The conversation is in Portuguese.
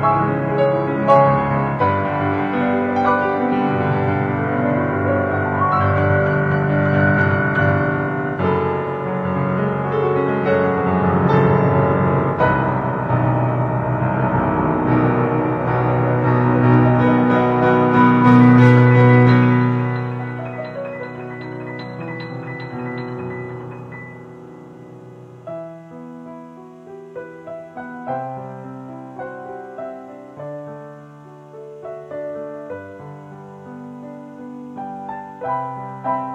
Música Música